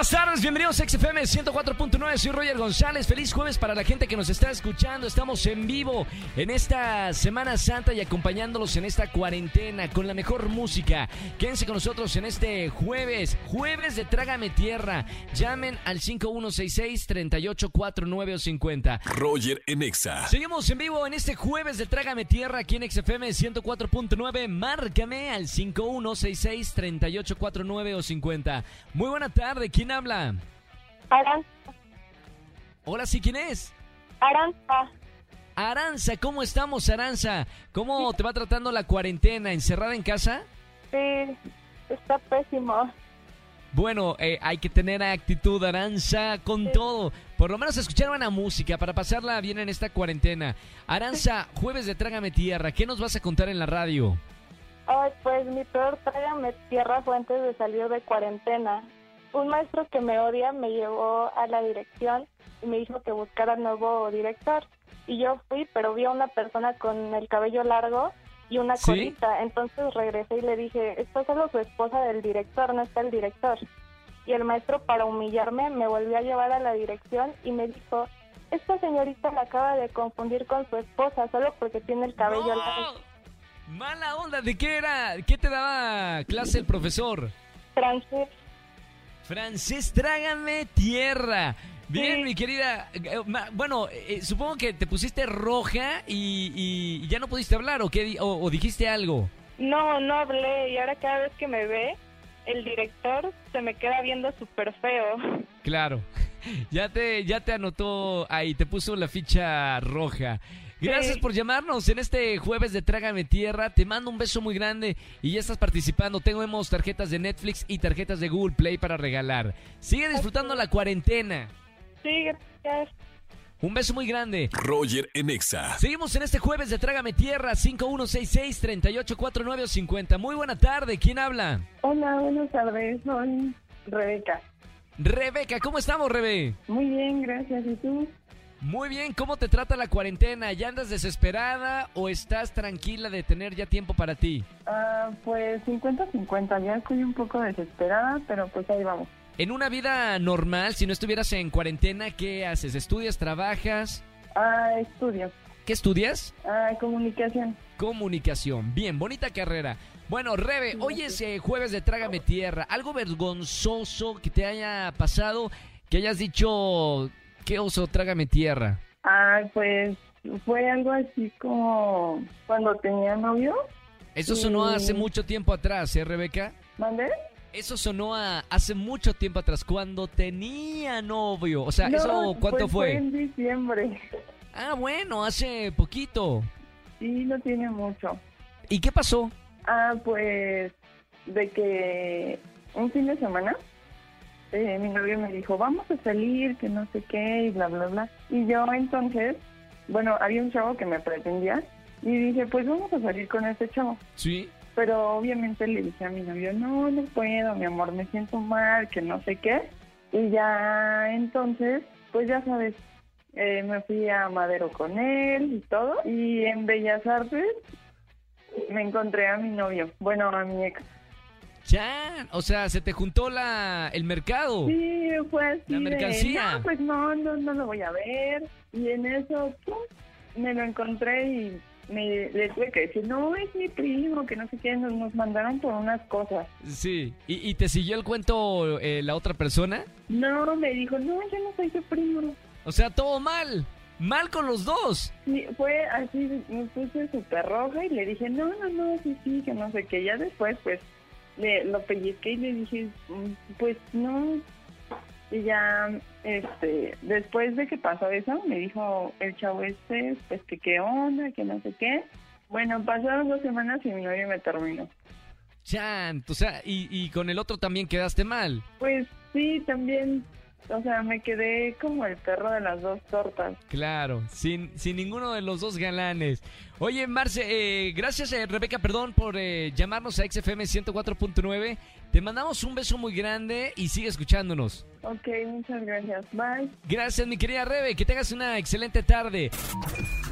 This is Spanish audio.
Buenas tardes, bienvenidos a XFM 104.9, soy Roger González, feliz jueves para la gente que nos está escuchando, estamos en vivo en esta Semana Santa y acompañándolos en esta cuarentena con la mejor música. Quédense con nosotros en este jueves, jueves de Trágame Tierra, llamen al 5166-3849 o 50. Roger en Exa. Seguimos en vivo en este jueves de Trágame Tierra aquí en XFM 104.9. Márcame al 5166-3849 o 50. Muy buena tarde, ¿quién habla? Aranza. Hola, ¿sí quién es? Aranza. Aranza, ¿cómo estamos, Aranza? ¿Cómo te va tratando la cuarentena? ¿Encerrada en casa? Sí, está pésimo. Bueno, eh, hay que tener actitud, Aranza, con todo. Por lo menos escuchar buena música para pasarla bien en esta cuarentena. Aranza, jueves de Trágame Tierra, ¿qué nos vas a contar en la radio? Ay, pues mi peor trágame tierra fue antes de salir de cuarentena. Un maestro que me odia me llevó a la dirección y me dijo que buscara nuevo director. Y yo fui, pero vi a una persona con el cabello largo y una ¿Sí? colita. Entonces regresé y le dije, está solo su esposa del director, no está el director. Y el maestro, para humillarme, me volvió a llevar a la dirección y me dijo, esta señorita la acaba de confundir con su esposa solo porque tiene el cabello largo. Mala onda, ¿de qué era? ¿Qué te daba clase el profesor? Francés. Francés, trágame tierra. Bien, Sí. mi querida. eh, Bueno, eh, supongo que te pusiste roja y, y ya no pudiste hablar o, qué, o dijiste algo. No, no hablé y ahora cada vez que me ve, el director se me queda viendo súper feo. Claro. Ya te, ya te anotó ahí, te puso la ficha roja. Gracias Sí. por llamarnos en este jueves de Trágame Tierra. Te mando un beso muy grande y ya estás participando. Tenemos tarjetas de Netflix y tarjetas de Google Play para regalar. Sigue disfrutando la cuarentena. Sí, gracias. Un beso muy grande. Roger en Exa. Seguimos en este jueves de Trágame Tierra 5166-3849 o 50. Muy buena tarde, ¿quién habla? Hola, buenas tardes, soy Rebeca. Rebeca, ¿cómo estamos, Rebe? Muy bien, gracias. ¿Y tú? Muy bien, ¿cómo te trata la cuarentena? ¿Ya andas desesperada o estás tranquila de tener ya tiempo para ti? Ah, pues 50-50, ya estoy un poco desesperada, pero pues ahí vamos. En una vida normal, si no estuvieras en cuarentena, ¿qué haces? ¿Estudias, trabajas? Ah, estudio. ¿Qué estudias? Ah, comunicación. Comunicación. Bien, bonita carrera. Bueno, Rebe, hoy es eh, jueves de Trágame Tierra. ¿Algo vergonzoso que te haya pasado? Que hayas dicho, qué oso, trágame tierra. Ah, pues fue algo así como cuando tenía novio. Eso sonó hace mucho tiempo atrás, ¿eh, Rebeca? ¿Mandé? Eso sonó a- hace mucho tiempo atrás, cuando tenía novio. O sea, No, ¿eso cuánto pues fue? en diciembre. Ah, bueno, hace poquito. Sí, no tiene mucho. ¿Y qué pasó? Ah, pues de que un fin de semana eh, mi novio me dijo, vamos a salir, que no sé qué, y bla, bla, bla. Y yo entonces, bueno, había un chavo que me pretendía y dije, pues vamos a salir con ese chavo. Sí. Pero obviamente le dije a mi novio, no, no puedo, mi amor, me siento mal, que no sé qué. Y ya entonces, pues ya sabes, eh, me fui a Madero con él y todo. Y en Bellas Artes me encontré a mi novio, bueno, a mi ex. Ya, o sea, se te juntó la el mercado. Sí, fue así La mercancía. no, pues no, no, no lo voy a ver. Y en eso, pum, me lo encontré y me, le tuve que decir, no, es mi primo, que no sé qué, nos, nos mandaron por unas cosas. Sí. ¿Y, y te siguió el cuento eh, la otra persona? No, me dijo, no, yo no soy tu primo. O sea, todo mal. Mal con los dos. Sí, fue así, me puse súper roja y le dije, no, no, no, sí, sí, que no sé qué. Ya después, pues, le, lo pellizqué y le dije, "Mm, pues no. Y ya, este, después de que pasó eso, me dijo el chavo este, pues que qué onda, que no sé qué. Bueno, pasaron dos semanas y mi novio me terminó. Chan, o sea, y, y con el otro también quedaste mal. Pues sí, también o sea, me quedé como el perro de las dos tortas. Claro, sin, sin ninguno de los dos galanes. Oye, Marce, eh, gracias eh, Rebeca, perdón por eh, llamarnos a XFM 104.9. Te mandamos un beso muy grande y sigue escuchándonos. Ok, muchas gracias. Bye. Gracias, mi querida Rebe. Que tengas una excelente tarde.